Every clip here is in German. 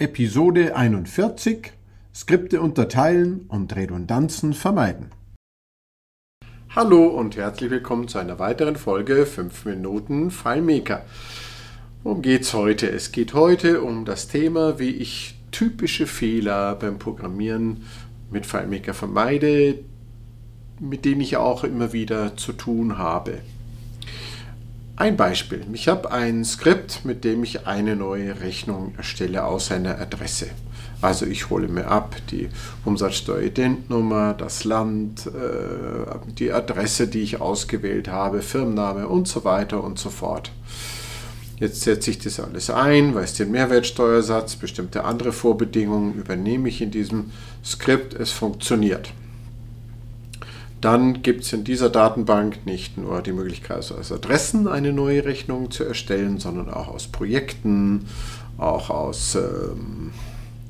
Episode 41 Skripte unterteilen und Redundanzen vermeiden. Hallo und herzlich willkommen zu einer weiteren Folge 5 Minuten FileMaker. Worum geht's heute? Es geht heute um das Thema, wie ich typische Fehler beim Programmieren mit FileMaker vermeide, mit denen ich auch immer wieder zu tun habe. Ein Beispiel. Ich habe ein Skript, mit dem ich eine neue Rechnung erstelle aus einer Adresse. Also ich hole mir ab die Umsatzsteueridentnummer, das Land, äh, die Adresse, die ich ausgewählt habe, Firmenname und so weiter und so fort. Jetzt setze ich das alles ein, weiß den Mehrwertsteuersatz, bestimmte andere Vorbedingungen übernehme ich in diesem Skript, es funktioniert dann gibt es in dieser Datenbank nicht nur die Möglichkeit, also aus Adressen eine neue Rechnung zu erstellen, sondern auch aus Projekten, auch aus ähm,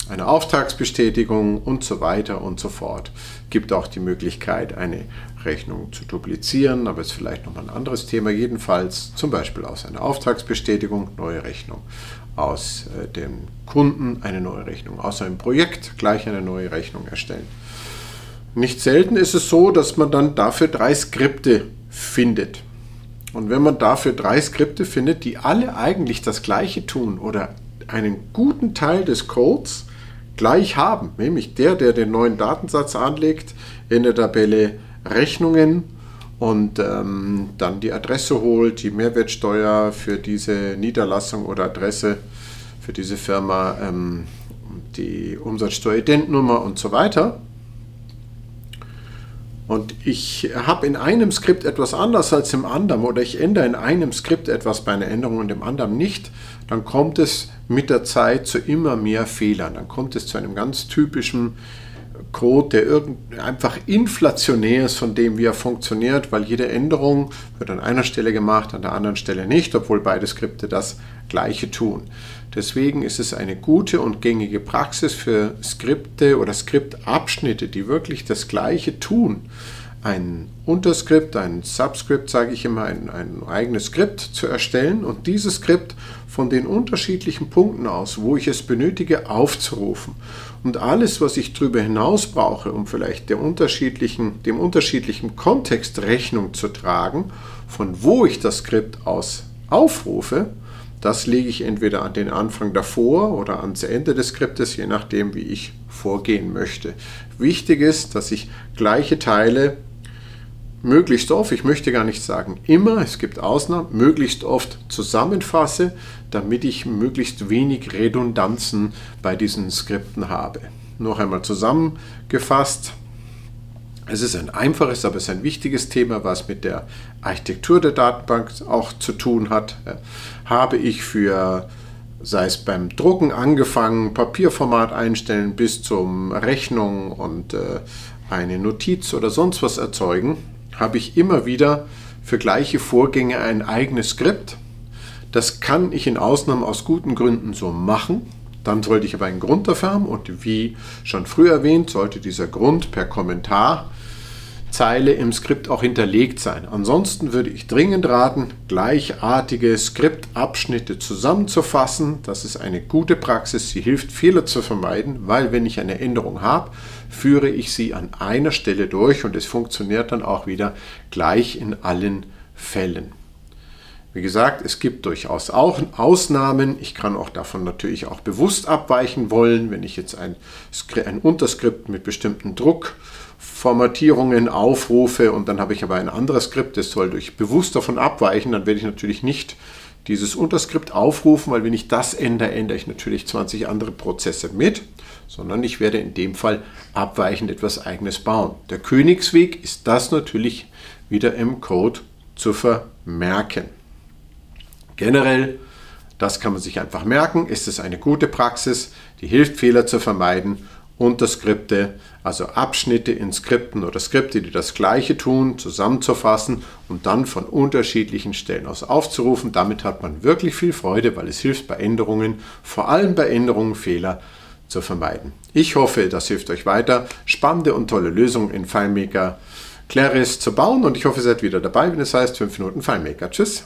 einer Auftragsbestätigung und so weiter und so fort. Gibt auch die Möglichkeit, eine Rechnung zu duplizieren, aber ist vielleicht nochmal ein anderes Thema. Jedenfalls zum Beispiel aus einer Auftragsbestätigung neue Rechnung, aus äh, dem Kunden eine neue Rechnung, aus einem Projekt gleich eine neue Rechnung erstellen. Nicht selten ist es so, dass man dann dafür drei Skripte findet. Und wenn man dafür drei Skripte findet, die alle eigentlich das gleiche tun oder einen guten Teil des Codes gleich haben, nämlich der, der den neuen Datensatz anlegt, in der Tabelle Rechnungen und ähm, dann die Adresse holt, die Mehrwertsteuer für diese Niederlassung oder Adresse für diese Firma, ähm, die Umsatzsteueridentnummer und so weiter und ich habe in einem Skript etwas anders als im anderen oder ich ändere in einem Skript etwas bei einer Änderung und im anderen nicht, dann kommt es mit der Zeit zu immer mehr Fehlern. Dann kommt es zu einem ganz typischen Code, der einfach inflationär ist von dem, wie er funktioniert, weil jede Änderung wird an einer Stelle gemacht, an der anderen Stelle nicht, obwohl beide Skripte das gleiche tun. Deswegen ist es eine gute und gängige Praxis für Skripte oder Skriptabschnitte, die wirklich das Gleiche tun. Ein Unterskript, ein Subscript, sage ich immer, ein, ein eigenes Skript zu erstellen und dieses Skript von den unterschiedlichen Punkten aus, wo ich es benötige, aufzurufen. Und alles, was ich darüber hinaus brauche, um vielleicht unterschiedlichen, dem unterschiedlichen Kontext Rechnung zu tragen, von wo ich das Skript aus aufrufe, das lege ich entweder an den Anfang davor oder ans Ende des Skriptes, je nachdem, wie ich vorgehen möchte. Wichtig ist, dass ich gleiche Teile möglichst oft, ich möchte gar nicht sagen immer, es gibt Ausnahmen, möglichst oft zusammenfasse, damit ich möglichst wenig Redundanzen bei diesen Skripten habe. Noch einmal zusammengefasst, es ist ein einfaches, aber es ist ein wichtiges Thema, was mit der Architektur der Datenbank auch zu tun hat. Habe ich für, sei es beim Drucken angefangen, Papierformat einstellen bis zum Rechnung und äh, eine Notiz oder sonst was erzeugen, habe ich immer wieder für gleiche Vorgänge ein eigenes Skript. Das kann ich in Ausnahmen aus guten Gründen so machen. Dann sollte ich aber einen Grund dafür haben und wie schon früher erwähnt, sollte dieser Grund per Kommentar Zeile im Skript auch hinterlegt sein. Ansonsten würde ich dringend raten, gleichartige Skriptabschnitte zusammenzufassen. Das ist eine gute Praxis. Sie hilft, Fehler zu vermeiden, weil wenn ich eine Änderung habe, führe ich sie an einer Stelle durch und es funktioniert dann auch wieder gleich in allen Fällen. Wie gesagt, es gibt durchaus auch Ausnahmen. Ich kann auch davon natürlich auch bewusst abweichen wollen, wenn ich jetzt ein, ein Unterskript mit bestimmten Druck Formatierungen aufrufe und dann habe ich aber ein anderes Skript, das soll durch bewusst davon abweichen, dann werde ich natürlich nicht dieses Unterskript aufrufen, weil wenn ich das ändere, ändere ich natürlich 20 andere Prozesse mit, sondern ich werde in dem Fall abweichend etwas eigenes bauen. Der Königsweg ist das natürlich wieder im Code zu vermerken. Generell, das kann man sich einfach merken, ist es eine gute Praxis, die hilft Fehler zu vermeiden Unterskripte, also Abschnitte in Skripten oder Skripte, die das gleiche tun, zusammenzufassen und dann von unterschiedlichen Stellen aus aufzurufen. Damit hat man wirklich viel Freude, weil es hilft bei Änderungen, vor allem bei Änderungen Fehler zu vermeiden. Ich hoffe, das hilft euch weiter, spannende und tolle Lösungen in FileMaker Claris zu bauen und ich hoffe, ihr seid wieder dabei, wenn es heißt 5 Minuten FileMaker. Tschüss!